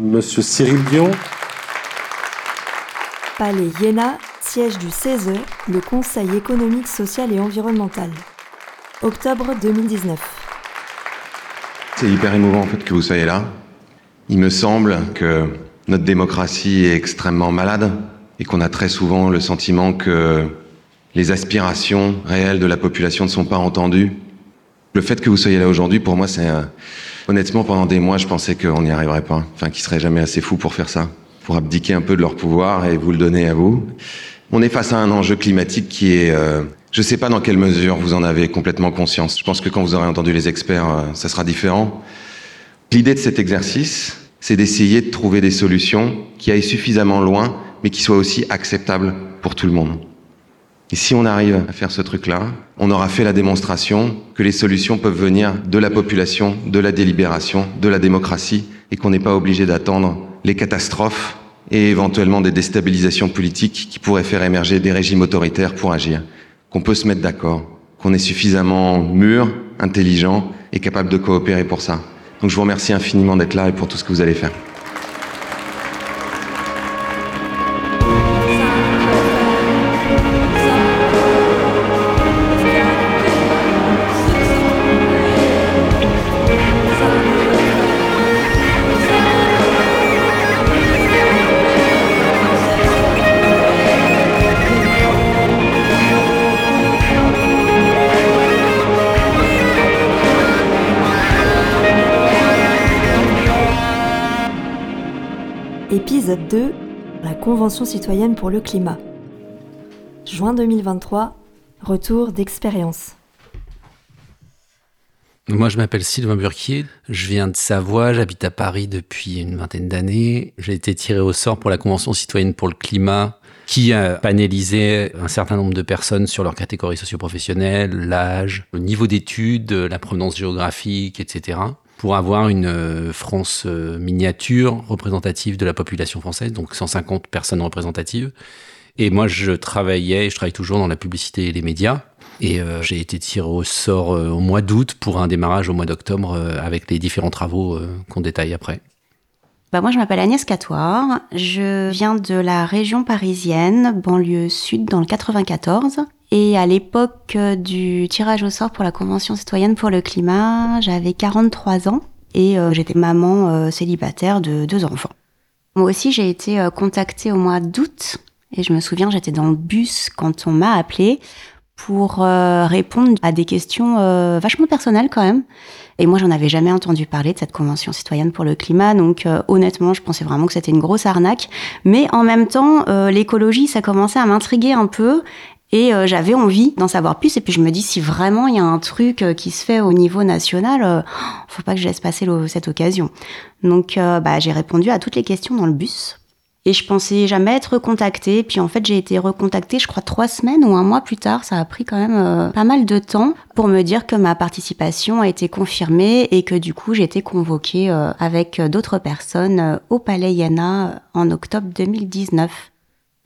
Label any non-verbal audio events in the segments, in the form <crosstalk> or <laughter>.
Monsieur Cyril Dion. Palais Iéna, siège du CESE, le Conseil économique, social et environnemental. Octobre 2019. C'est hyper émouvant en fait que vous soyez là. Il me semble que notre démocratie est extrêmement malade et qu'on a très souvent le sentiment que les aspirations réelles de la population ne sont pas entendues. Le fait que vous soyez là aujourd'hui, pour moi, c'est honnêtement pendant des mois, je pensais qu'on n'y arriverait pas, enfin, qu'ils seraient jamais assez fous pour faire ça pour abdiquer un peu de leur pouvoir et vous le donner à vous. On est face à un enjeu climatique qui est... Euh, je ne sais pas dans quelle mesure vous en avez complètement conscience. Je pense que quand vous aurez entendu les experts, euh, ça sera différent. L'idée de cet exercice, c'est d'essayer de trouver des solutions qui aillent suffisamment loin, mais qui soient aussi acceptables pour tout le monde. Et si on arrive à faire ce truc-là, on aura fait la démonstration que les solutions peuvent venir de la population, de la délibération, de la démocratie, et qu'on n'est pas obligé d'attendre les catastrophes et éventuellement des déstabilisations politiques qui pourraient faire émerger des régimes autoritaires pour agir. Qu'on peut se mettre d'accord, qu'on est suffisamment mûr, intelligent et capable de coopérer pour ça. Donc je vous remercie infiniment d'être là et pour tout ce que vous allez faire. Épisode 2 La Convention citoyenne pour le climat. Juin 2023 Retour d'expérience. Moi, je m'appelle Sylvain Burquier. Je viens de Savoie. J'habite à Paris depuis une vingtaine d'années. J'ai été tiré au sort pour la Convention citoyenne pour le climat, qui a panélisé un certain nombre de personnes sur leur catégorie socio-professionnelle, l'âge, le niveau d'études, la provenance géographique, etc pour avoir une euh, France euh, miniature représentative de la population française, donc 150 personnes représentatives. Et moi, je travaillais, je travaille toujours dans la publicité et les médias. Et euh, j'ai été tiré au sort au mois d'août pour un démarrage au mois d'octobre avec les différents travaux qu'on détaille après. Bah moi, je m'appelle Agnès Catoire. Je viens de la région parisienne, banlieue sud, dans le 94. Et à l'époque euh, du tirage au sort pour la Convention citoyenne pour le climat, j'avais 43 ans et euh, j'étais maman euh, célibataire de deux enfants. Moi aussi, j'ai été contactée au mois d'août et je me souviens, j'étais dans le bus quand on m'a appelée pour répondre à des questions vachement personnelles quand même. Et moi, j'en avais jamais entendu parler de cette convention citoyenne pour le climat, donc honnêtement, je pensais vraiment que c'était une grosse arnaque. Mais en même temps, l'écologie, ça commençait à m'intriguer un peu, et euh, j'avais envie d'en savoir plus. Et puis je me dis, si vraiment il y a un truc euh, qui se fait au niveau national, euh, faut pas que je laisse passer cette occasion. Donc bah, j'ai répondu à toutes les questions dans le bus. Et je pensais jamais être recontactée. Puis en fait, j'ai été recontactée, je crois, trois semaines ou un mois plus tard. Ça a pris quand même pas mal de temps pour me dire que ma participation a été confirmée et que du coup, j'ai été convoquée avec d'autres personnes au Palais Yana en octobre 2019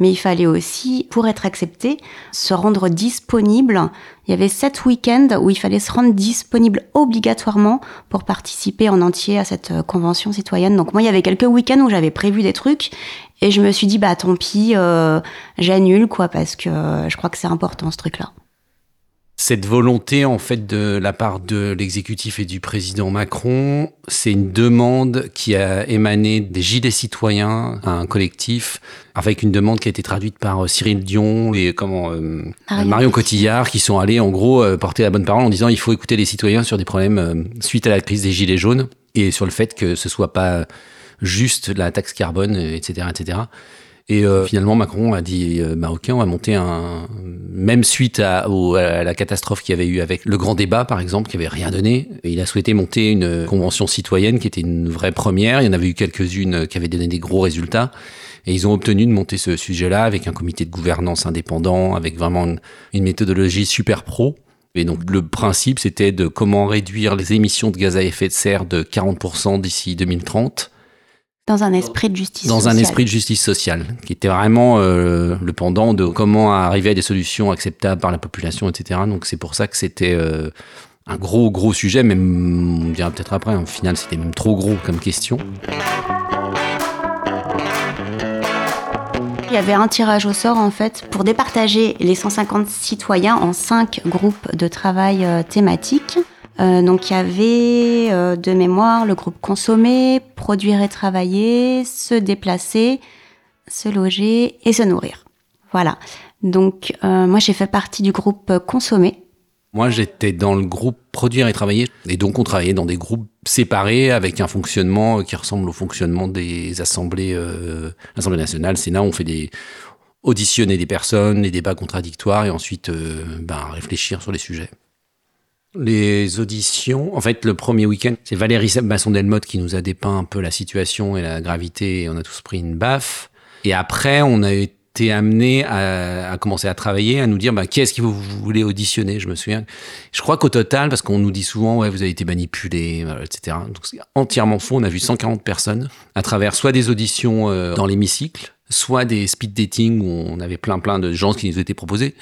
mais il fallait aussi, pour être accepté, se rendre disponible. Il y avait sept week-ends où il fallait se rendre disponible obligatoirement pour participer en entier à cette euh, convention citoyenne. Donc moi, il y avait quelques week-ends où j'avais prévu des trucs et je me suis dit, bah tant pis, euh, j'annule quoi, parce que euh, je crois que c'est important ce truc-là cette volonté en fait de la part de l'exécutif et du président Macron, c'est une demande qui a émané des Gilets citoyens, un collectif, avec une demande qui a été traduite par euh, Cyril Dion et comment euh, Marion, Cotillard, qui sont allés en gros euh, porter la bonne parole en disant il faut écouter les citoyens sur des problèmes suite à la crise des Gilets jaunes et sur le fait que ce soit pas juste la taxe carbone, etc., etc. Et euh, finalement, Macron a dit euh, bah, ok, on va monter un. Même suite à, la catastrophe qu'il y avait eu avec le grand débat, par exemple, qui avait rien donné, il a souhaité monter une convention citoyenne qui était une vraie première. Il y en avait eu quelques-unes qui avaient donné des gros résultats. Et ils ont obtenu de monter ce sujet-là avec un comité de gouvernance indépendant, avec vraiment une méthodologie super pro. Et donc le principe, c'était de comment réduire les émissions de gaz à effet de serre de 40% d'ici 2030 dans un esprit de justice sociale. Dans un esprit de justice sociale, qui était vraiment euh, le pendant de comment arriver à des solutions acceptables par la population, etc. Donc c'est pour ça que c'était euh, un gros, gros sujet, mais on dira peut-être après, au final c'était même trop gros comme question. Il y avait un tirage au sort en fait pour départager les 150 citoyens en cinq groupes de travail euh, thématiques. Euh, donc il y avait euh, de mémoire le groupe consommer, produire et travailler, se déplacer, se loger et se nourrir. Voilà. Donc moi j'ai fait partie du groupe consommer. Moi j'étais dans le groupe produire et travailler et donc on travaillait dans des groupes séparés avec un fonctionnement qui ressemble au fonctionnement des assemblées, euh, l'Assemblée nationale, Sénat. On fait des auditionner des personnes, les débats contradictoires et ensuite euh, ben, réfléchir sur les sujets. Les auditions, en fait, le premier week-end, c'est Valérie Masson-Delmotte qui nous a dépeint un peu la situation et la gravité et on a tous pris une baffe. Et après, on a été amené à, commencer à travailler, à nous dire bah, qu'est-ce que vous, voulez auditionner. Je me souviens. Je crois qu'au total, parce qu'on nous dit souvent ouais vous avez été manipulé, etc. Donc c'est entièrement faux. On a vu 140 personnes à travers soit des auditions euh, dans l'hémicycle, soit des speed dating où on avait plein plein de gens qui nous étaient proposés.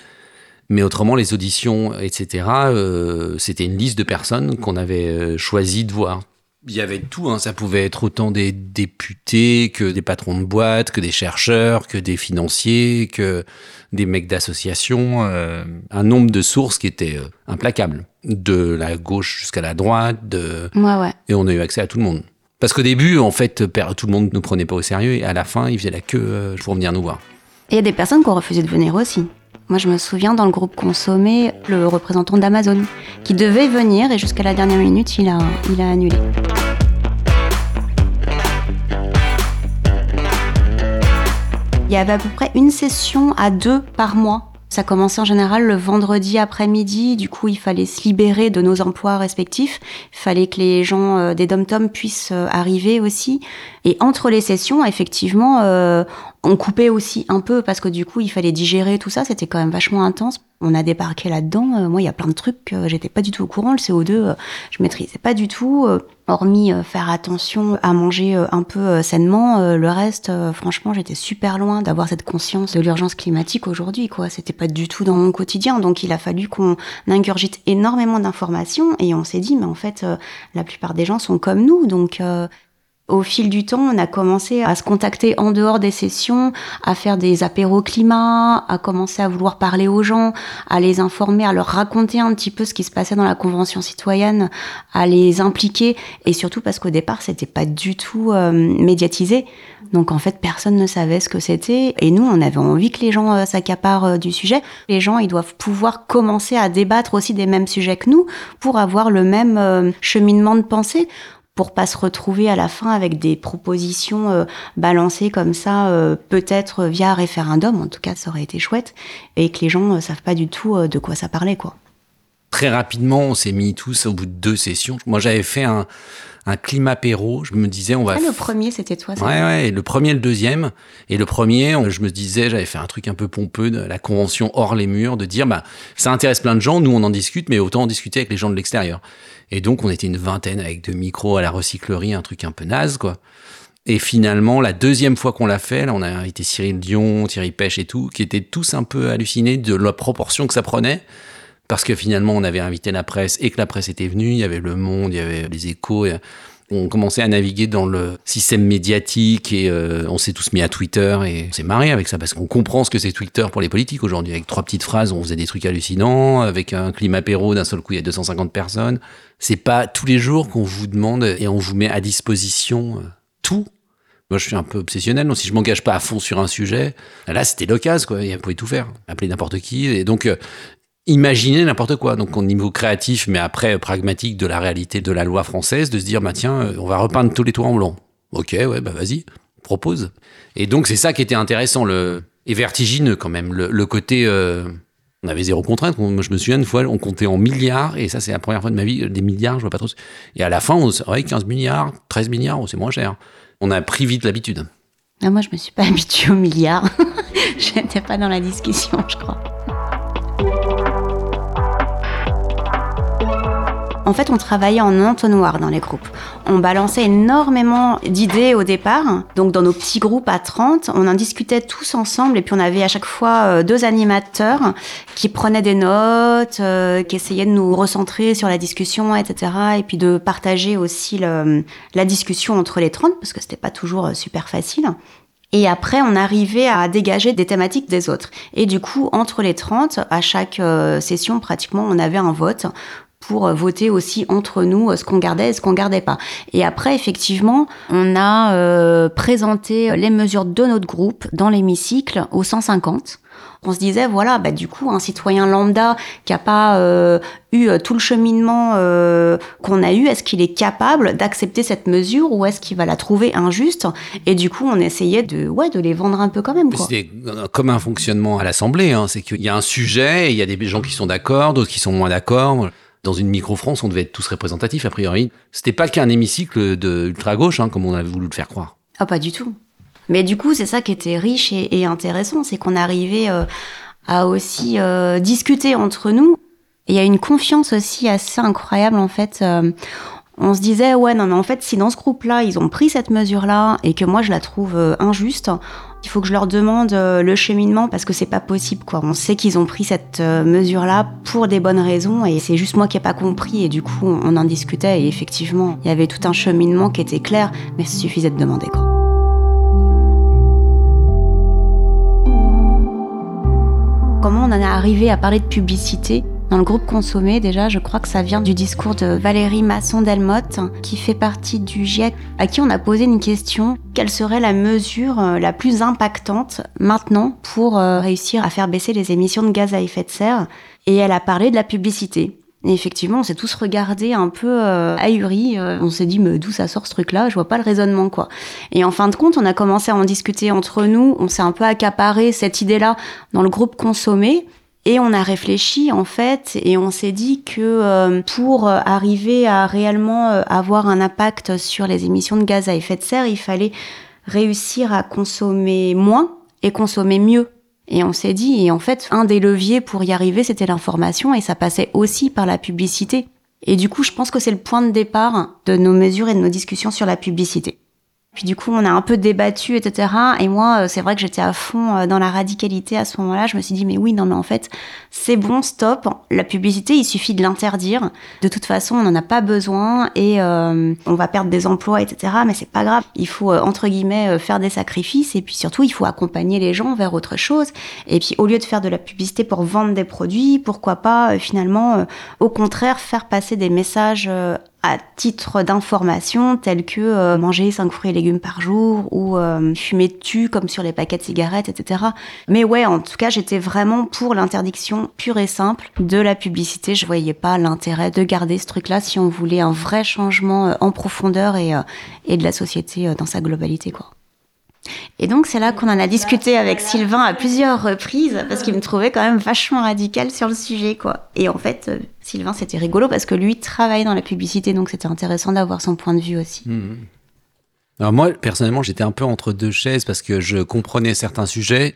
Mais autrement, les auditions, etc., euh, c'était une liste de personnes qu'on avait euh, choisi de voir. Il y avait tout, hein. ça pouvait être autant des députés que des patrons de boîtes, que des chercheurs, que des financiers, que des mecs d'associations, euh, un nombre de sources qui était implacable, de la gauche jusqu'à la droite, de... Ouais, ouais. et on a eu accès à tout le monde. Parce qu'au début, en fait, tout le monde nous prenait pas au sérieux, et à la fin, ils faisaient la queue pour venir nous voir. Et il y a des personnes qui ont refusé de venir aussi. Moi, je me souviens dans le groupe Consommé, le représentant d'Amazon, qui devait venir et jusqu'à la dernière minute, il a, annulé. Il y avait à peu près une session à deux par mois ça commençait en général le vendredi après-midi, du coup il fallait se libérer de nos emplois respectifs, il fallait que les gens euh, des dom-tom puissent euh, arriver aussi. Et entre les sessions, effectivement, euh, on coupait aussi un peu parce que du coup il fallait digérer tout ça, c'était quand même vachement intense. On a débarqué là-dedans, moi il y a plein de trucs que j'étais pas du tout au courant, le CO2 je maîtrisais pas du tout, hormis faire attention à manger un peu sainement, le reste franchement j'étais super loin d'avoir cette conscience de l'urgence climatique aujourd'hui quoi, c'était pas du tout dans mon quotidien. Donc il a fallu qu'on ingurgite énormément d'informations et on s'est dit, mais en fait, euh, la plupart des gens sont comme nous. Donc euh, au fil du temps, on a commencé à se contacter en dehors des sessions, à faire des apéros climat, à commencer à vouloir parler aux gens, à les informer, à leur raconter un petit peu ce qui se passait dans la convention citoyenne, à les impliquer et surtout parce qu'au départ, c'était pas du tout euh, médiatisé. Donc en fait, personne ne savait ce que c'était et nous, on avait envie que les gens euh, s'accaparent euh, du sujet. Les gens, ils doivent pouvoir commencer à débattre aussi des mêmes sujets que nous pour avoir le même cheminement de pensée pour pas se retrouver à la fin avec des propositions euh, balancées comme ça, euh, peut-être via référendum. En tout cas, ça aurait été chouette et que les gens ne euh, savent pas du tout de quoi ça parlait, quoi. Très rapidement, on s'est mis tous au bout de deux sessions. Moi, j'avais fait un, un climat péro. Je me disais, on va. Ah, le premier, c'était toi, ça Ouais, ouais. Le premier, le deuxième. Et le premier, je me disais, j'avais fait un truc un peu pompeux de la convention hors les murs, de dire, bah, ça intéresse plein de gens. Nous, on en discute, mais autant en discuter avec les gens de l'extérieur. Et donc, on était une vingtaine avec deux micros à la recyclerie, un truc un peu naze, quoi. Et finalement, la deuxième fois qu'on l'a fait, là, on a invité Cyril Dion, Thierry Pêche et tout, qui étaient tous un peu hallucinés de la proportion que ça prenait. Parce que finalement, on avait invité la presse et que la presse était venue. Il y avait Le Monde, il y avait les échos. on commençait à naviguer dans le système médiatique et euh, on s'est tous mis à Twitter et on s'est marré avec ça parce qu'on comprend ce que c'est Twitter pour les politiques aujourd'hui. Avec trois petites phrases, on faisait des trucs hallucinants. Avec un climat apéro, d'un seul coup, il y a 250 personnes. C'est pas tous les jours qu'on vous demande et on vous met à disposition euh, tout. Moi, je suis un peu obsessionnel, donc si je m'engage pas à fond sur un sujet, là, c'était l'occasion, quoi. Il pouvait tout faire, appeler n'importe qui. Et donc, euh, imaginer n'importe quoi. Donc, au niveau créatif, mais après pragmatique de la réalité de la loi française, de se dire, bah tiens, euh, on va repeindre tous les toits en blanc. Ok, ouais, bah vas-y, propose. Et donc, c'est ça qui était intéressant, le et vertigineux quand même, le, côté. On avait zéro contrainte. je me souviens une fois, on comptait en milliards, et ça, c'est la première fois de ma vie, des milliards, je vois pas trop. Et à la fin, on ouais, 15 milliards, 13 milliards, oh, c'est moins cher. On a pris vite l'habitude. Ah, moi, je me suis pas <laughs> habituée aux milliards. <laughs> J'étais pas dans la discussion, je crois. En fait, on travaillait en entonnoir dans les groupes. On balançait énormément d'idées au départ. Donc, dans nos petits groupes à 30, on en discutait tous ensemble. Et puis, on avait à chaque fois euh, deux animateurs qui prenaient des notes, euh, qui essayaient de nous recentrer sur la discussion, etc. Et puis, de partager aussi la discussion entre les 30, parce que c'était pas toujours euh, super facile. Et après, on arrivait à dégager des thématiques des autres. Et du coup, entre les 30, à chaque euh, session, pratiquement, on avait un vote pour euh, voter aussi entre nous euh, ce qu'on gardait et ce qu'on gardait pas. Et après, effectivement, on a présenté les mesures de notre groupe dans l'hémicycle au 150 on se disait voilà bah du coup un citoyen lambda qui a pas euh, eu euh, tout le cheminement euh, qu'on a eu est-ce qu'il est capable d'accepter cette mesure ou est-ce qu'il va la trouver injuste? Et du coup on essayait de ouais de les vendre un peu quand même c'était comme un fonctionnement à l'Assemblée hein, c'est qu'il y a un sujet et il y a des gens qui sont d'accord d'autres qui sont moins d'accord dans une micro-France, on devait être tous représentatifs, a priori. C'était pas qu'un hémicycle de ultra-gauche, hein, comme on a voulu le faire croire. Ah, pas du tout. Mais du coup, c'est ça qui était riche et, intéressant, c'est qu'on arrivait euh, à aussi euh, discuter entre nous. il y a une confiance aussi assez incroyable en fait. Euh, on se disait ouais non mais en fait si dans ce groupe-là ils ont pris cette mesure-là et que moi je la trouve injuste, il faut que je leur demande le cheminement parce que c'est pas possible quoi. On sait qu'ils ont pris cette mesure-là pour des bonnes raisons et c'est juste moi qui ai pas compris et du coup on en discutait et effectivement il y avait tout un cheminement qui était clair mais il suffisait de demander quoi. Comment on en est arrivé à parler de publicité dans le groupe Consommé, déjà, je crois que ça vient du discours de Valérie Masson-Delmotte, qui fait partie du GIEC, à qui on a posé une question. Quelle serait la mesure euh, la plus impactante maintenant pour euh, réussir à faire baisser les émissions de gaz à effet de serre? Et elle a parlé de la publicité. Et effectivement, on s'est tous regardés un peu euh, ahuris. On s'est dit, mais d'où ça sort ce truc-là? Je vois pas le raisonnement, quoi. Et en fin de compte, on a commencé à en discuter entre nous. On s'est un peu accaparé cette idée-là dans le groupe consommé. Et on a réfléchi en fait et on s'est dit que euh, pour arriver à réellement avoir un impact sur les émissions de gaz à effet de serre, il fallait réussir à consommer moins et consommer mieux. Et on s'est dit, et en fait, un des leviers pour y arriver, c'était l'information, et ça passait aussi par la publicité. Et du coup, je pense que c'est le point de départ de nos mesures et de nos discussions sur la publicité. Puis du coup, on a un peu débattu, etc. Et moi, euh, c'est vrai que j'étais à fond euh, dans la radicalité à ce moment-là. Je me suis dit, mais oui, non, mais en fait, c'est bon, stop. La publicité, il suffit de l'interdire. De toute façon, on n'en a pas besoin et euh, on va perdre des emplois, etc. Mais c'est pas grave. Il faut, entre guillemets, faire des sacrifices. Et puis surtout, il faut accompagner les gens vers autre chose. Et puis, au lieu de faire de la publicité pour vendre des produits, pourquoi pas, finalement, au contraire, faire passer des messages à titre d'information tels que euh, manger 5 fruits et légumes par jour ou euh, fumer tu comme sur les paquets de cigarettes, etc. Mais ouais, en tout cas, j'étais vraiment pour l'interdiction pure et simple de la publicité. Je voyais pas l'intérêt de garder ce truc-là si on voulait un vrai changement euh, en profondeur et, et de la société dans sa globalité, quoi. Et donc c'est là qu'on en a discuté avec Sylvain à plusieurs reprises parce qu'il me trouvait quand même vachement radical sur le sujet quoi. Et en fait euh, Sylvain c'était rigolo parce que lui travaille dans la publicité donc c'était intéressant d'avoir son point de vue aussi. Mmh. Alors moi personnellement j'étais un peu entre deux chaises parce que je comprenais certains sujets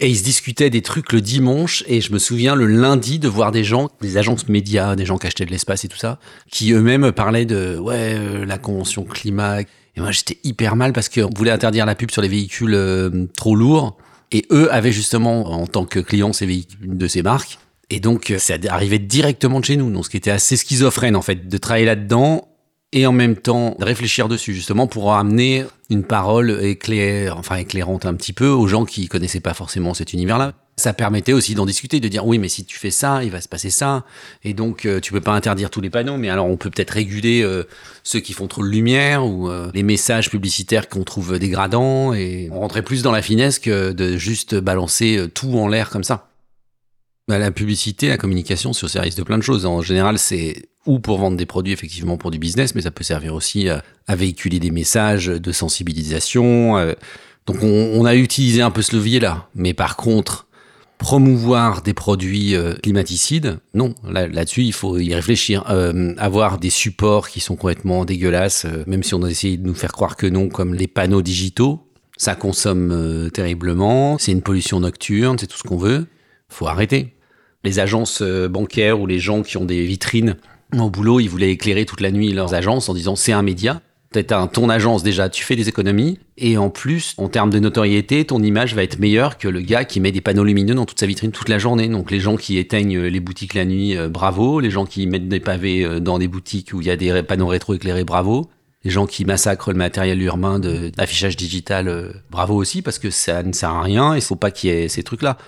et ils se discutaient des trucs le dimanche et je me souviens le lundi de voir des gens, des agences médias, des gens qui achetaient de l'espace et tout ça, qui eux-mêmes parlaient de euh, la convention climat et moi, j'étais hyper mal parce qu'on voulait interdire la pub sur les véhicules euh, trop lourds. Et eux avaient justement, en tant que clients, ces véhicules de ces marques. Et donc, ça euh, arrivait directement de chez nous. Donc, ce qui était assez schizophrène, en fait, de travailler là-dedans et en même temps de réfléchir dessus, justement, pour amener une parole éclair, enfin, éclairante un petit peu aux gens qui connaissaient pas forcément cet univers-là ça permettait aussi d'en discuter, de dire oui, mais si tu fais ça, il va se passer ça, et donc euh, tu peux pas interdire tous les panneaux, mais alors on peut peut-être réguler euh, ceux qui font trop de lumière ou euh, les messages publicitaires qu'on trouve dégradants, et on rentrait plus dans la finesse que de juste balancer tout en l'air comme ça. Bah, la publicité, la communication, au service de plein de choses. En général, c'est ou pour vendre des produits effectivement pour du business, mais ça peut servir aussi à, véhiculer des messages de sensibilisation. donc on, on a utilisé un peu ce levier-là, mais par contre promouvoir des produits euh, climaticides, non. Là-dessus, il faut y réfléchir. Euh, avoir des supports qui sont complètement dégueulasses, euh, même si on a de nous faire croire que non, comme les panneaux digitaux, ça consomme terriblement, c'est une pollution nocturne, c'est tout ce qu'on veut. Faut arrêter. Les agences bancaires ou les gens qui ont des vitrines au boulot, ils voulaient éclairer toute la nuit leurs agences en disant c'est un média un ton agence déjà, tu fais des économies. Et en plus, en termes de notoriété, ton image va être meilleure que le gars qui met des panneaux lumineux dans toute sa vitrine toute la journée. Donc les gens qui éteignent les boutiques la nuit, euh, bravo. Les gens qui mettent des pavés euh, dans des boutiques où il y a des panneaux rétro éclairés, bravo. Les gens qui massacrent le matériel urbain d'affichage digital, euh, bravo aussi, parce que ça ne sert à rien et il faut pas qu'il y ait ces trucs-là.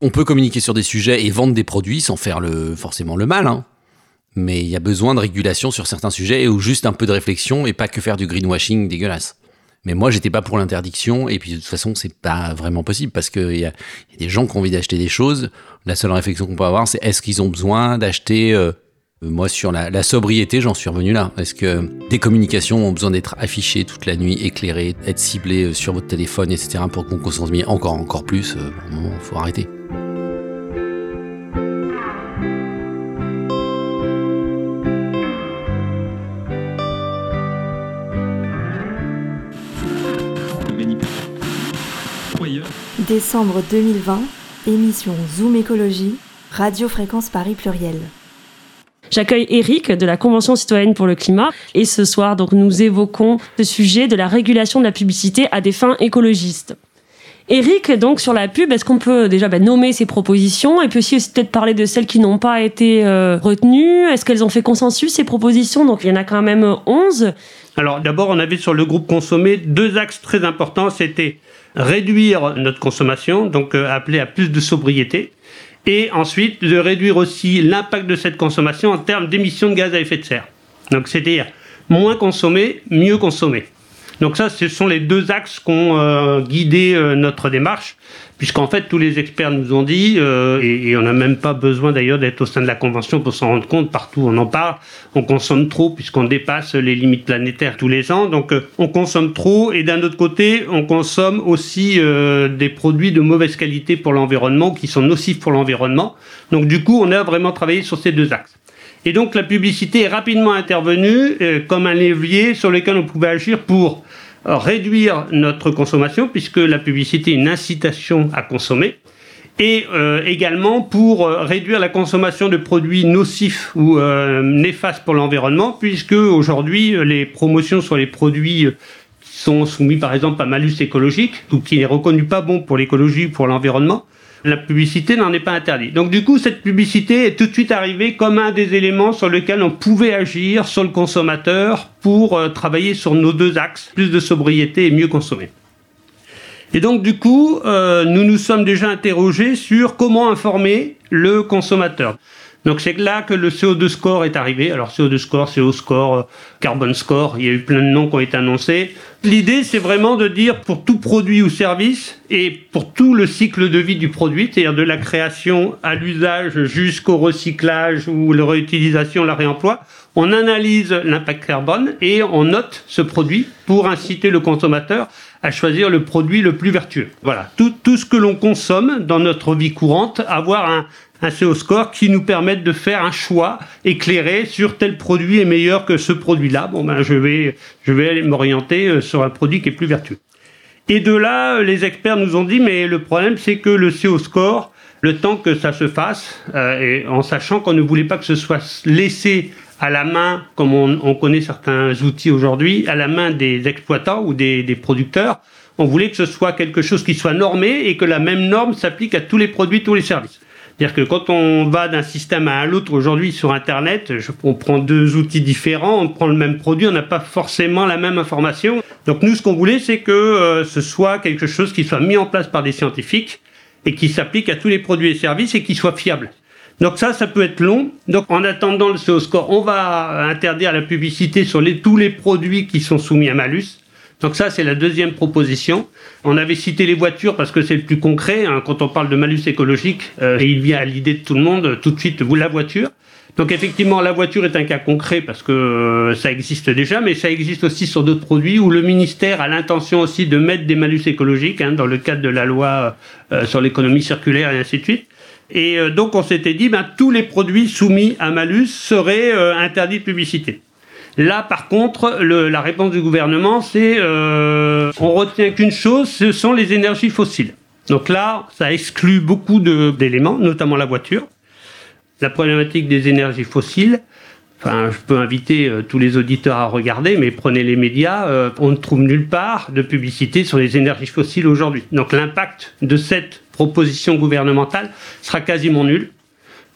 On peut communiquer sur des sujets et vendre des produits sans faire forcément le mal, hein. Mais il y a besoin de régulation sur certains sujets ou juste un peu de réflexion et pas que faire du greenwashing dégueulasse. Mais moi, j'étais pas pour l'interdiction, et puis de toute façon, c'est pas vraiment possible parce qu'il y, a des gens qui ont envie d'acheter des choses. La seule réflexion qu'on peut avoir, c'est est-ce qu'ils ont besoin d'acheter euh, euh, moi, sur la, sobriété, j'en suis revenu là. Est-ce que des communications ont besoin d'être affichées toute la nuit, éclairées, être ciblées euh, sur votre téléphone, etc., pour qu'on consomme encore, encore plus Il faut arrêter. Décembre 2020, émission Zoom Écologie, Radio Fréquence Paris Pluriel. J'accueille Eric de la Convention citoyenne pour le climat et ce soir donc nous évoquons le sujet de la régulation de la publicité à des fins écologistes. Eric, donc sur la pub, est-ce qu'on peut déjà bah, nommer ces propositions? Et puis aussi peut-être parler de celles qui n'ont pas été euh, retenues Est-ce qu'elles ont fait consensus ces propositions? Donc il y en a quand même 11. Alors d'abord, on avait sur le groupe consommé deux axes très importants. C'était réduire notre consommation, donc euh, appeler à plus de sobriété, et ensuite de réduire aussi l'impact de cette consommation en termes d'émissions de gaz à effet de serre. Donc c'est-à-dire moins consommer, mieux consommer. Donc ça, ce sont les deux axes qui ont euh, guidé euh, notre démarche puisqu'en fait tous les experts nous ont dit, euh, et, on n'a même pas besoin d'ailleurs d'être au sein de la Convention pour s'en rendre compte, partout on en parle, on consomme trop puisqu'on dépasse les limites planétaires tous les ans, donc euh, on consomme trop, et d'un autre côté on consomme aussi euh, des produits de mauvaise qualité pour l'environnement, qui sont nocifs pour l'environnement, donc du coup on a vraiment travaillé sur ces deux axes. Et donc la publicité est rapidement intervenue comme un levier sur lequel on pouvait agir pour réduire notre consommation, puisque la publicité est une incitation à consommer, et euh, également pour euh, réduire la consommation de produits nocifs ou euh, néfastes pour l'environnement, puisque aujourd'hui les promotions sur les produits qui sont soumis par exemple à malus écologique, ou qui n'est reconnu pas bon pour l'écologie ou pour l'environnement, la publicité n'en est pas interdite. Donc du coup, cette publicité est tout de suite arrivée comme un des éléments sur lesquels on pouvait agir sur le consommateur pour euh, travailler sur nos deux axes, plus de sobriété et mieux consommer. Et donc du coup, euh, nous nous sommes déjà interrogés sur comment informer le consommateur. Donc c'est là que le CO2 score est arrivé. Alors CO2 score, CO score, euh, carbon score, il y a eu plein de noms qui ont été annoncés. L'idée c'est vraiment de dire pour tout produit ou service et pour tout le cycle de vie du produit, c'est-à-dire de la création à l'usage jusqu'au recyclage ou la réutilisation, la réemploi, on analyse l'impact carbone et on note ce produit pour inciter le consommateur à choisir le produit le plus vertueux. Voilà, tout, tout ce que l'on consomme dans notre vie courante, avoir un, un CO score qui nous permette de faire un choix éclairé sur tel produit est meilleur que ce produit-là. Bon ben je vais je vais m'orienter euh, sur un produit qui est plus vertueux. Et de là, les experts nous ont dit mais le problème c'est que le CO score, le temps que ça se fasse, euh, et en sachant qu'on ne voulait pas que ce soit laissé à la main, comme on, connaît certains outils aujourd'hui, à la main des exploitants ou des, des producteurs, on voulait que ce soit quelque chose qui soit normé et que la même norme s'applique à tous les produits, tous les services. C'est-à-dire que quand on va d'un système à l'autre aujourd'hui sur Internet, on prend deux outils différents, on prend le même produit, on n'a pas forcément la même information. Donc nous, ce qu'on voulait, c'est que euh, ce soit quelque chose qui soit mis en place par des scientifiques et qui s'applique à tous les produits et services et qui soit fiable. Donc ça, ça peut être long. Donc en attendant le CO score, on va interdire la publicité sur tous les produits qui sont soumis à malus. Donc ça, c'est la deuxième proposition. On avait cité les voitures parce que c'est le plus concret. Hein. quand on parle de malus écologique, euh, il vient à l'idée de tout le monde, tout de suite, vous, la voiture. Donc effectivement, la voiture est un cas concret parce que euh, ça existe déjà, mais ça existe aussi sur d'autres produits où le ministère a l'intention aussi de mettre des malus écologiques hein, dans le cadre de la loi euh, sur l'économie circulaire et ainsi de suite. Et donc on s'était dit, ben, tous les produits soumis à malus seraient interdits de publicité. Là, par contre, la réponse du gouvernement, c'est euh, on retient qu'une chose, ce sont les énergies fossiles. Donc là, ça exclut beaucoup d'éléments, notamment la voiture. La problématique des énergies fossiles, Enfin, je peux inviter euh, tous les auditeurs à regarder, mais prenez les médias, euh, on ne trouve nulle part de publicité sur les énergies fossiles aujourd'hui. Donc l'impact de cette proposition gouvernementale sera quasiment nul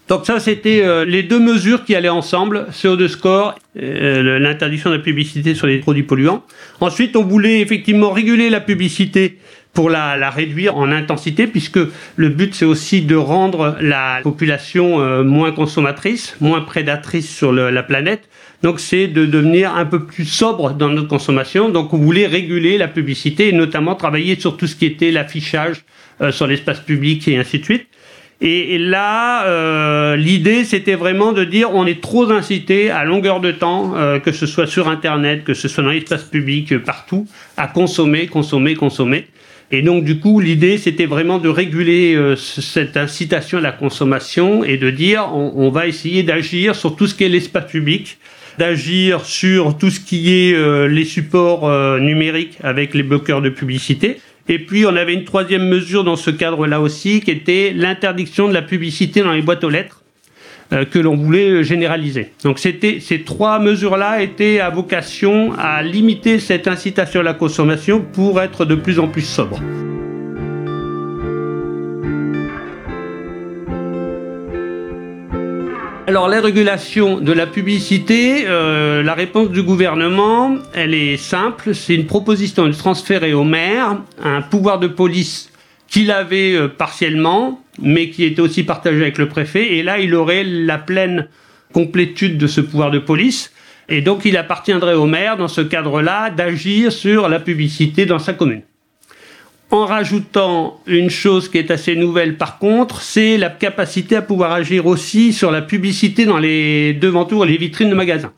Donc ça, c'était euh, les deux mesures qui allaient ensemble, CO2 score, l'interdiction de la publicité sur les produits polluants. Ensuite, on voulait effectivement réguler la publicité pour la, la réduire en intensité, puisque le but, c'est aussi de rendre la population euh, moins consommatrice, moins prédatrice sur le, la planète. Donc c'est de devenir un peu plus sobre dans notre consommation. Donc on voulait réguler la publicité et notamment travailler sur tout ce qui était l'affichage sur l'espace public et ainsi de suite. Et, là, euh, l'idée, c'était vraiment de dire on est trop incité à longueur de temps, euh, que ce soit sur Internet, que ce soit dans l'espace public, euh, partout, à consommer, consommer, consommer. Et donc, du coup, l'idée, c'était vraiment de réguler cette incitation à la consommation et de dire on, on va essayer d'agir sur tout ce qui est l'espace public, d'agir sur tout ce qui est les supports numériques avec les bloqueurs de publicité. Et puis, on avait une troisième mesure dans ce cadre-là aussi, qui était l'interdiction de la publicité dans les boîtes aux lettres, euh, que l'on voulait généraliser. Donc, c'était, ces trois mesures-là étaient à vocation à limiter cette incitation à la consommation pour être de plus en plus sobre. Alors les régulations de la publicité, euh, la réponse du gouvernement, elle est simple, c'est une proposition de transférer au maire un pouvoir de police qu'il avait euh, partiellement, mais qui était aussi partagé avec le préfet, et là il aurait la pleine complétude de ce pouvoir de police, et donc il appartiendrait au maire, dans ce cadre-là, d'agir sur la publicité dans sa commune en rajoutant une chose qui est assez nouvelle par contre, c'est la capacité à pouvoir agir aussi sur la publicité dans les devantures, les vitrines de magasins.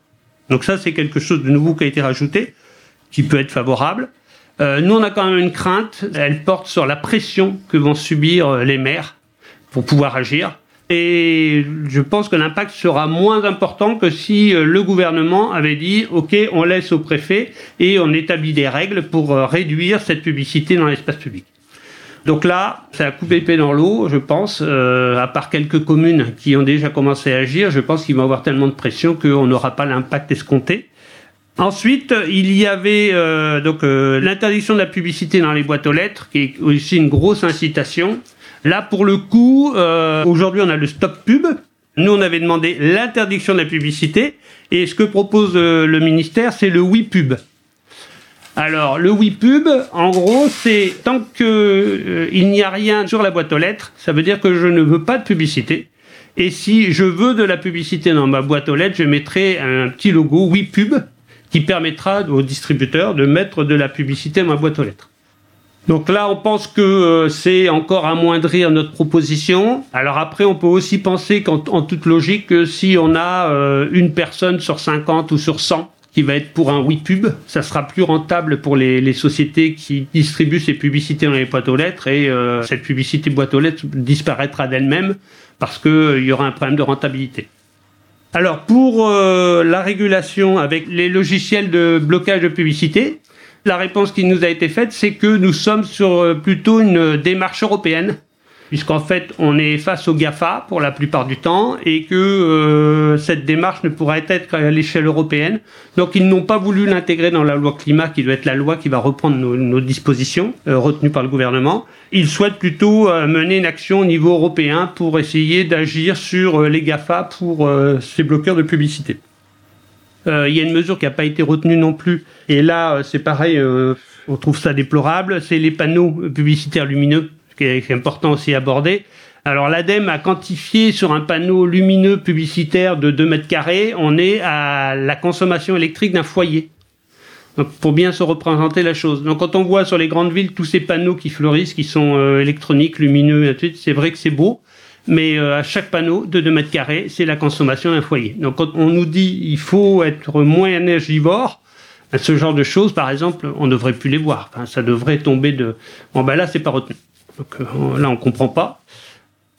Donc ça, c'est quelque chose de nouveau qui a été rajouté, qui peut être favorable. Euh, nous, on a quand même une crainte, elle porte sur la pression que vont subir les maires pour pouvoir agir. Et je pense que l'impact sera moins important que si euh, le gouvernement avait dit OK, on laisse au préfet et on établit des règles pour euh, réduire cette publicité dans l'espace public. Donc là, ça a coupé le dans l'eau, je pense, euh, à part quelques communes qui ont déjà commencé à agir, je pense qu'il va y avoir tellement de pression qu'on n'aura pas l'impact escompté. Ensuite, il y avait donc l'interdiction de la publicité dans les boîtes aux lettres, qui est aussi une grosse incitation. Là, pour le coup, euh, aujourd'hui, on a le stop pub. Nous, on avait demandé l'interdiction de la publicité. Et ce que propose euh, le ministère, c'est le oui pub. Alors, le oui en gros, c'est tant qu'il euh, n'y a rien sur la boîte aux lettres, ça veut dire que je ne veux pas de publicité. Et si je veux de la publicité dans ma boîte aux lettres, je mettrai un petit logo oui pub qui permettra aux distributeurs de mettre de la publicité dans ma boîte aux lettres. Donc là, on pense que euh, c'est encore amoindrir notre proposition. Alors après, on peut aussi penser qu'en toute logique, que si on a euh, une personne sur 50 ou sur 100 qui va être pour un oui pub, ça sera plus rentable pour les, sociétés qui distribuent ces publicités dans les boîtes aux lettres et euh, cette publicité boîte aux lettres disparaîtra d'elle-même parce qu'il y aura un problème de rentabilité. Alors pour la régulation avec les logiciels de blocage de publicité, la réponse qui nous a été faite, c'est que nous sommes sur euh, plutôt une démarche européenne, puisqu'en fait, on est face au GAFA pour la plupart du temps, et que euh, cette démarche ne pourra être qu'à l'échelle européenne. Donc, ils n'ont pas voulu l'intégrer dans la loi climat, qui doit être la loi qui va reprendre nos, dispositions euh, retenues par le gouvernement. Ils souhaitent plutôt mener une action au niveau européen pour essayer d'agir sur les GAFA pour ces bloqueurs de publicité. Euh, il y a une mesure qui n'a pas été retenue non plus. Et là, euh, c'est pareil, euh, on trouve ça déplorable. C'est les panneaux publicitaires lumineux, qui est important aussi à aborder. Alors l'ADEME a quantifié sur un panneau lumineux publicitaire de 2 mètres carrés, on est à la consommation électrique d'un foyer. Donc, pour bien se représenter la chose. Donc quand on voit sur les grandes villes tous ces panneaux qui fleurissent, qui sont électroniques, lumineux, c'est vrai que c'est beau mais euh, à chaque panneau de 2 mètres carrés, c'est la consommation d'un foyer. Donc quand on nous dit il faut être moins énergivore, ben, ce genre de choses, par exemple, on ne devrait plus les voir. ça devrait tomber de... Bon ben là, c'est pas retenu. Donc euh, là, on comprend pas.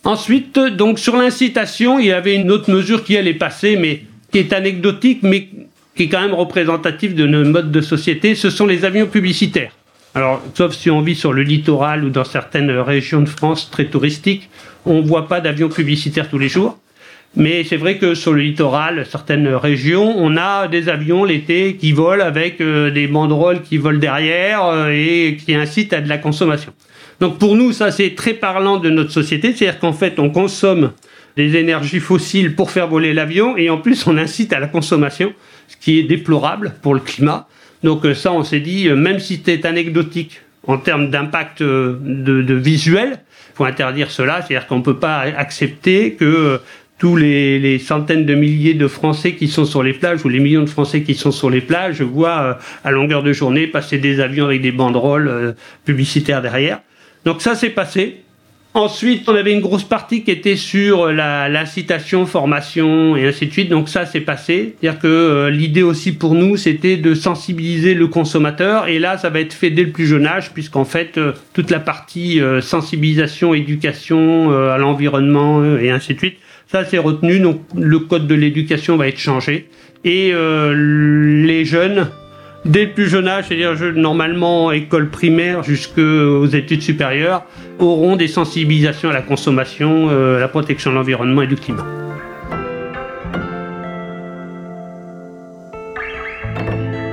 Ensuite, donc sur l'incitation, il y avait une autre mesure qui elle est passée, mais qui est anecdotique, mais qui est quand même représentative de nos modes de société. Ce sont les avions publicitaires. Alors, sauf si on vit sur le littoral ou dans certaines régions de France très touristiques, on ne voit pas d'avions publicitaires tous les jours. Mais c'est vrai que sur le littoral, certaines régions, on a des avions l'été qui volent avec euh, des banderoles qui volent derrière euh, et qui incitent à de la consommation. Donc pour nous, ça c'est très parlant de notre société, c'est-à-dire qu'en fait on consomme des énergies fossiles pour faire voler l'avion, et en plus on incite à la consommation, ce qui est déplorable pour le climat. Donc euh, ça, on s'est dit, euh, même si c'est anecdotique en termes d'impact euh, de, de, visuel, faut interdire cela. C'est-à-dire qu'on ne peut pas accepter que tous les, les, centaines de milliers de Français qui sont sur les plages ou les millions de Français qui sont sur les plages voient à longueur de journée passer des avions avec des banderoles publicitaires derrière. Donc ça s'est passé. Ensuite, on avait une grosse partie qui était sur l'incitation, formation et ainsi de suite. Donc ça, c'est passé. C'est-à-dire que euh, l'idée aussi pour nous, c'était de sensibiliser le consommateur. Et là, ça va être fait dès le plus jeune âge, puisqu'en fait, euh, toute la partie euh, sensibilisation, éducation à l'environnement et ainsi de suite, ça c'est retenu. Donc le code de l'éducation va être changé. Et les jeunes dès le plus jeune âge, c'est-à-dire normalement école primaire jusqu'aux études supérieures, auront des sensibilisations à la consommation, euh, à la protection de l'environnement et du climat.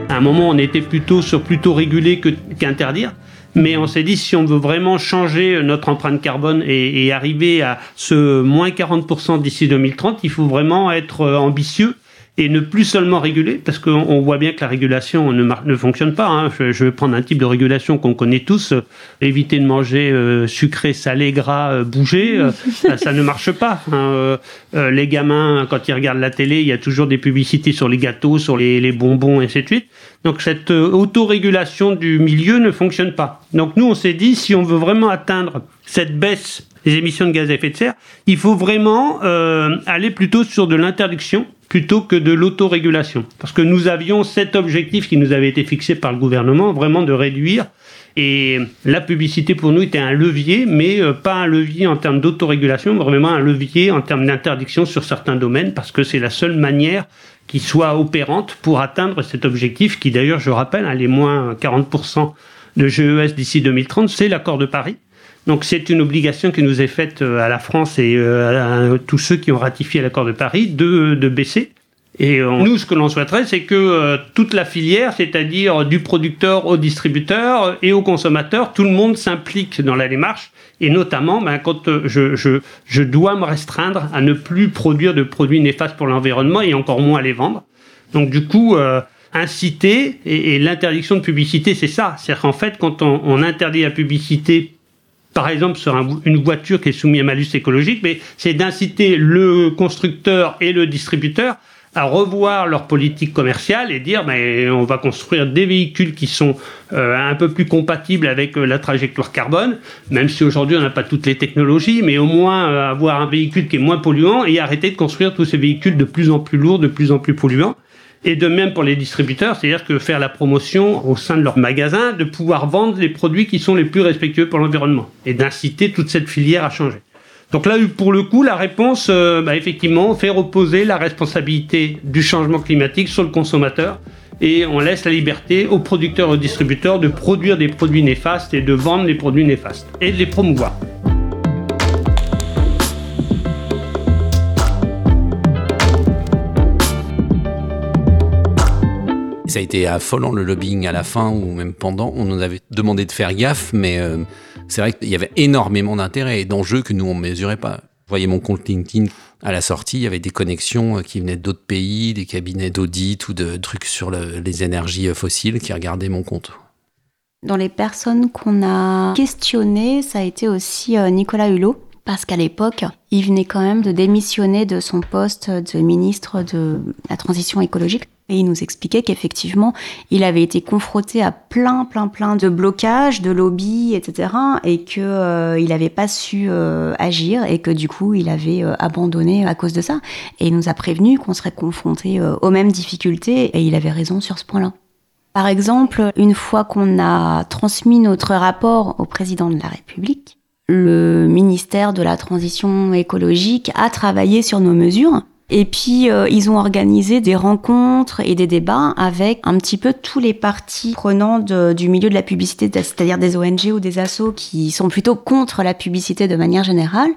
À un moment, on était plutôt sur plutôt réguler qu'interdire. mais on s'est dit, si on veut vraiment changer notre empreinte carbone et, arriver à ce moins 40% d'ici 2030, il faut vraiment être euh, ambitieux et ne plus seulement réguler, parce qu'on voit bien que la régulation ne, ne fonctionne pas. Hein. Je, vais prendre un type de régulation qu'on connaît tous, éviter de manger euh, sucré, salé, gras, euh, bouger, euh, <laughs> ça, ne marche pas. Hein. les gamins, quand ils regardent la télé, il y a toujours des publicités sur les gâteaux, sur les, les bonbons, et ainsi de suite. Donc cette autorégulation du milieu ne fonctionne pas. Donc nous, on s'est dit, si on veut vraiment atteindre cette baisse des émissions de gaz à effet de serre, il faut vraiment aller plutôt sur de l'interdiction plutôt que de l'autorégulation. Parce que nous avions cet objectif qui nous avait été fixé par le gouvernement, vraiment de réduire. Et la publicité pour nous était un levier, mais euh, pas un levier en termes d'autorégulation, mais vraiment un levier en termes d'interdiction sur certains domaines, parce que c'est la seule manière qui soit opérante pour atteindre cet objectif, qui d'ailleurs, je rappelle, hein, les moins 40% de GES d'ici 2030, c'est l'accord de Paris. Donc c'est une obligation qui nous est faite euh, à la France et euh, à tous ceux qui ont ratifié l'accord de Paris de, de baisser. Et euh, nous, ce que l'on souhaiterait, c'est que toute la filière, c'est-à-dire du producteur au distributeur et au consommateur, tout le monde s'implique dans la démarche. Et notamment, ben, quand je, je, je, dois me restreindre à ne plus produire de produits néfastes pour l'environnement et encore moins à les vendre. Donc du coup, inciter et, l'interdiction de publicité, c'est ça. C'est-à-dire qu'en fait, quand on, on interdit la publicité par exemple sur une voiture qui est soumise à malus écologique, mais c'est d'inciter le constructeur et le distributeur à revoir leur politique commerciale et dire mais on va construire des véhicules qui sont euh, un peu plus compatibles avec euh, la trajectoire carbone, même si aujourd'hui on n'a pas toutes les technologies, mais au moins euh, avoir un véhicule qui est moins polluant et arrêter de construire tous ces véhicules de plus en plus lourds, de plus en plus polluants. Et de même pour les distributeurs, c'est-à-dire que faire la promotion au sein de leur magasin, de pouvoir vendre les produits qui sont les plus respectueux pour l'environnement et d'inciter toute cette filière à changer. Donc là, pour le coup, la réponse, euh, bah, effectivement, fait reposer la responsabilité du changement climatique sur le consommateur et on laisse la liberté aux producteurs et aux distributeurs de produire des produits néfastes et de vendre les produits néfastes et de les promouvoir. Ça a été affolant le lobbying à la fin ou même pendant. On nous avait demandé de faire gaffe, mais euh, c'est vrai qu'il y avait énormément d'intérêt et d'enjeux que nous on mesurait pas. Vous voyez mon compte LinkedIn à la sortie, il y avait des connexions euh, qui venaient d'autres pays, des cabinets d'audit ou de trucs sur les énergies euh, fossiles qui regardaient mon compte. Dans les personnes qu'on a questionnées, ça a été aussi Nicolas Hulot, parce qu'à l'époque, il venait quand même de démissionner de son poste de ministre de la transition écologique. Et il nous expliquait qu'effectivement, il avait été confronté à plein, plein, plein de blocages, de lobbies, etc. Et qu'il euh, il n'avait pas su euh, agir et que du coup, il avait euh, abandonné à cause de ça. Et il nous a prévenu qu'on serait confronté aux mêmes difficultés et il avait raison sur ce point-là. Par exemple, une fois qu'on a transmis notre rapport au président de la République, le ministère de la Transition écologique a travaillé sur nos mesures et puis, euh, ils ont organisé des rencontres et des débats avec un petit peu tous les partis prenants du milieu de la publicité, c'est-à-dire des ONG ou des assos qui sont plutôt contre la publicité de manière générale.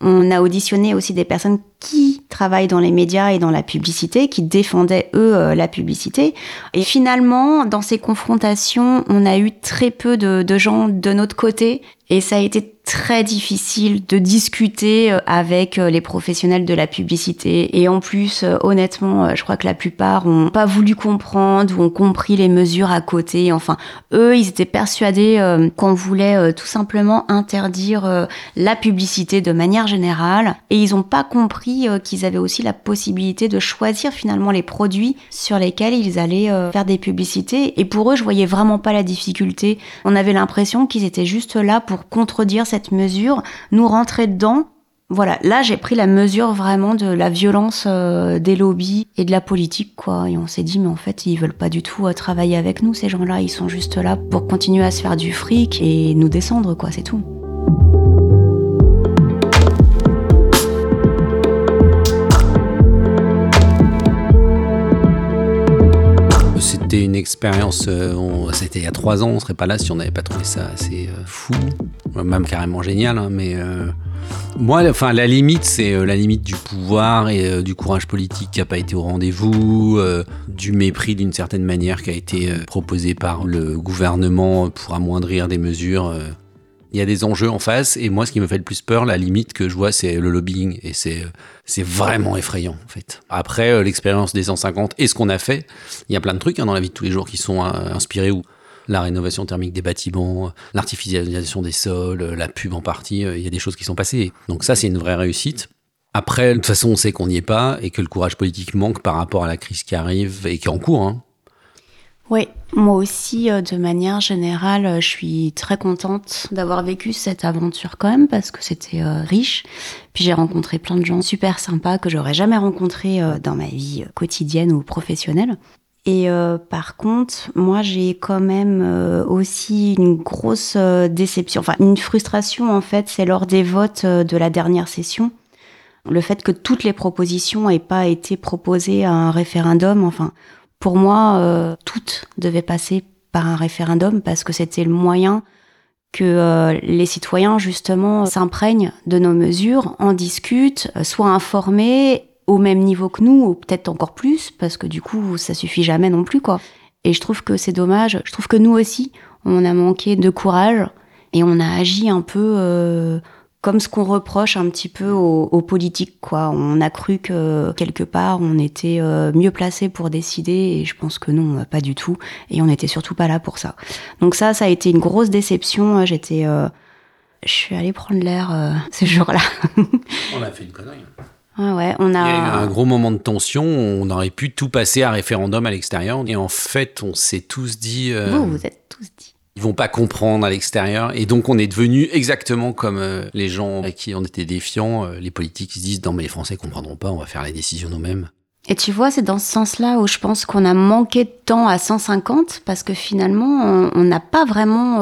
On a auditionné aussi des personnes qui travaillent dans les médias et dans la publicité, qui défendaient, eux, euh, la publicité. Et finalement, dans ces confrontations, on a eu très peu de, de gens de notre côté et ça a été très difficile de discuter euh, avec euh, les professionnels de la publicité. Et en plus, euh, honnêtement, je crois que la plupart ont pas voulu comprendre ou ont compris les mesures à côté. Enfin, eux, ils étaient persuadés qu'on voulait tout simplement interdire la publicité de manière générale. Et ils n'ont pas compris qu'ils avaient aussi la possibilité de choisir finalement les produits sur lesquels ils allaient faire des publicités. Et pour eux, je voyais vraiment pas la difficulté. On avait l'impression qu'ils étaient juste là pour contredire cette mesure, nous rentrer dedans. Voilà, là j'ai pris la mesure vraiment de la violence euh, des lobbies et de la politique, quoi. Et on s'est dit, mais en fait, ils veulent pas du tout euh, travailler avec nous, ces gens-là. Ils sont juste là pour continuer à se faire du fric et nous descendre, quoi, c'est tout. C'était une expérience, euh, c'était il y a trois ans, on serait pas là si on n'avait pas trouvé ça assez fou même carrément génial, hein, mais euh, moi, enfin, la limite, c'est euh, la limite du pouvoir et euh, du courage politique qui n'a pas été au rendez-vous, du mépris d'une certaine manière qui a été proposé par le gouvernement pour amoindrir des mesures. Il y a des enjeux en face, et moi, ce qui me fait le plus peur, la limite que je vois, c'est le lobbying, et c'est vraiment effrayant, en fait. Après, l'expérience des 150 et ce qu'on a fait, il y a plein de trucs hein, dans la vie de tous les jours qui sont inspirés ou la rénovation thermique des bâtiments, l'artificialisation des sols, la pub en partie, euh, il y a des choses qui sont passées. Donc ça, c'est une vraie réussite. Après, de toute façon, on sait qu'on n'y est pas et que le courage politique manque par rapport à la crise qui arrive et qui est en cours. Hein. Oui, moi aussi, euh, de manière générale, euh, je suis très contente d'avoir vécu cette aventure quand même parce que c'était riche. Puis j'ai rencontré plein de gens super sympas que j'aurais jamais rencontrés dans ma vie quotidienne ou professionnelle. Et euh, par contre, moi, j'ai quand même euh, aussi une grosse euh, déception, enfin une frustration en fait, c'est lors des votes de la dernière session. Le fait que toutes les propositions n'aient pas été proposées à un référendum, enfin, pour moi, toutes devaient passer par un référendum parce que c'était le moyen que les citoyens justement s'imprègnent de nos mesures, en discutent, soient informés au même niveau que nous, ou peut-être encore plus, parce que du coup, ça suffit jamais non plus, quoi. Et je trouve que c'est dommage. Je trouve que nous aussi, on a manqué de courage et on a agi un peu euh, comme ce qu'on reproche un petit peu aux, politiques, quoi. On a cru que quelque part, on était euh, mieux placé pour décider, et je pense que non, pas du tout. Et on n'était surtout pas là pour ça. Donc ça, ça a été une grosse déception. J'étais, euh, je suis allée prendre l'air <laughs> ce jour-là. on a fait une connerie. Ah ouais, on a... Il y a eu un gros moment de tension. On aurait pu tout passer à référendum à l'extérieur. Et en fait, on s'est tous dit. Euh, vous, vous êtes tous dit. Ils vont pas comprendre à l'extérieur. Et donc, on est devenu exactement comme euh, les gens à qui on était défiants. Euh, les politiques se disent Non, mais les Français comprendront pas, on va faire les décisions nous-mêmes. Et tu vois, c'est dans ce sens-là où je pense qu'on a manqué de temps à 150 parce que finalement, on n'a pas vraiment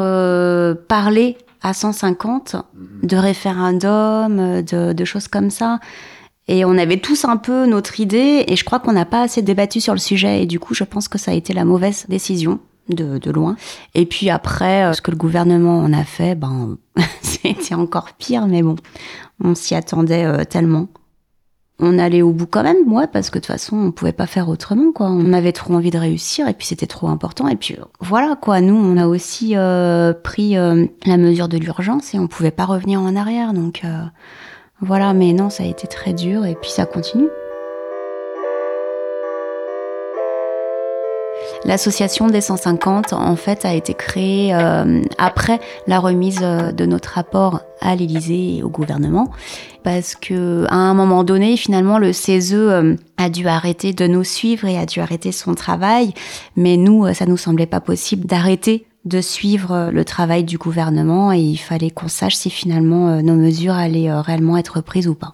parlé à 150 de référendum, de, de choses comme ça. Et on avait tous un peu notre idée, et je crois qu'on n'a pas assez débattu sur le sujet, et du coup, je pense que ça a été la mauvaise décision. De, loin. Et puis après, euh, ce que le gouvernement en a fait, ben, <laughs> c'était encore pire, mais bon, on s'y attendait euh, tellement. On allait au bout quand même, ouais, parce que de toute façon, on pouvait pas faire autrement, quoi. On avait trop envie de réussir, et puis c'était trop important. Et puis voilà, quoi. Nous, on a aussi euh, pris la mesure de l'urgence, et on pouvait pas revenir en arrière, donc. Voilà, mais non, ça a été très dur et puis ça continue. L'association des 150, en fait, a été créée euh, après la remise euh, de notre rapport à l'Élysée et au gouvernement, parce que à un moment donné, finalement, le CESE euh, a dû arrêter de nous suivre et a dû arrêter son travail, mais nous, ça nous semblait pas possible d'arrêter de suivre euh, le travail du gouvernement. Et il fallait qu'on sache si finalement euh, nos mesures allaient euh, réellement être prises ou pas.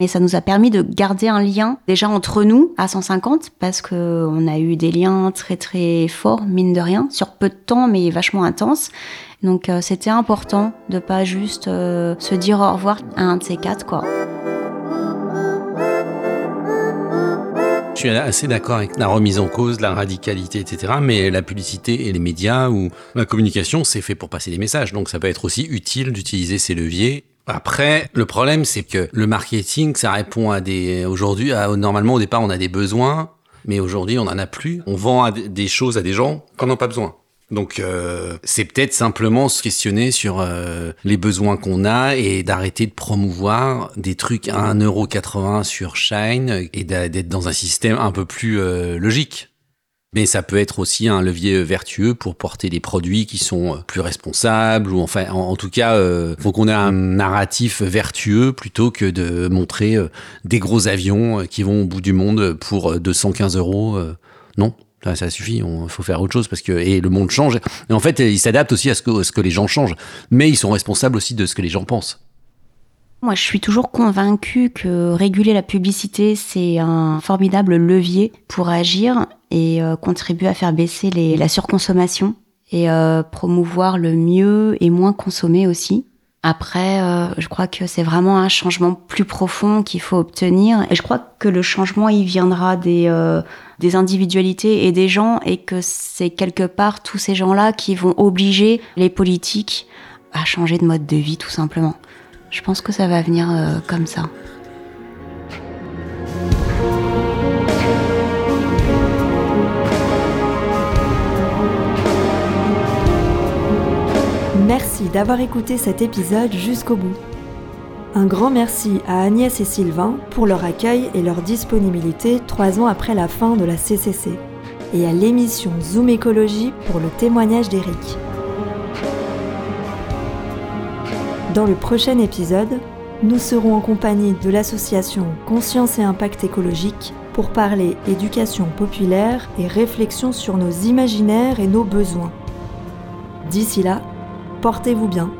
Et ça nous a permis de garder un lien déjà entre nous à 150 parce que on a eu des liens très très forts mine de rien sur peu de temps mais vachement intenses. Donc c'était important de pas juste se dire au revoir à un de ces quatre. Je suis assez d'accord avec la remise en cause, la radicalité, etc. Mais la publicité et les médias ou la communication, c'est fait pour passer des messages. Donc ça peut être aussi utile d'utiliser ces leviers après, le problème, c'est que le marketing, ça répond à des. Aujourd'hui, normalement, au départ, on a des besoins, mais aujourd'hui, on n'en a plus. On vend des choses à des gens qu'on n'a pas besoin. Donc euh, c'est peut-être simplement se questionner sur euh, les besoins qu'on a et d'arrêter de promouvoir des trucs à 1,80€ sur Shine et d'être dans un système un peu plus euh, logique. Mais ça peut être aussi un levier vertueux pour porter des produits qui sont plus responsables ou enfin en, tout cas euh, faut qu'on ait un narratif vertueux plutôt que de montrer des gros avions qui vont au bout du monde pour 215 euros. non, ça suffit, il faut faire autre chose parce que et le monde change. Et en fait, ils s'adaptent aussi à ce que, ce que les gens changent, mais ils sont responsables aussi de ce que les gens pensent. Moi, je suis toujours convaincue que réguler la publicité, c'est un formidable levier pour agir et euh, contribuer à faire baisser la surconsommation et euh, promouvoir le mieux et moins consommer aussi. Après, euh, je crois que c'est vraiment un changement plus profond qu'il faut obtenir. Et je crois que le changement, il viendra des individualités et des gens, et que c'est quelque part tous ces gens-là qui vont obliger les politiques à changer de mode de vie, tout simplement. Je pense que ça va venir euh, comme ça. Merci d'avoir écouté cet épisode jusqu'au bout. Un grand merci à Agnès et Sylvain pour leur accueil et leur disponibilité trois ans après la fin de la CCC, et à l'émission Zoom Écologie pour le témoignage d'Eric. Dans le prochain épisode, nous serons en compagnie de l'association Conscience et Impact écologique pour parler éducation populaire et réflexion sur nos imaginaires et nos besoins. D'ici là, portez-vous bien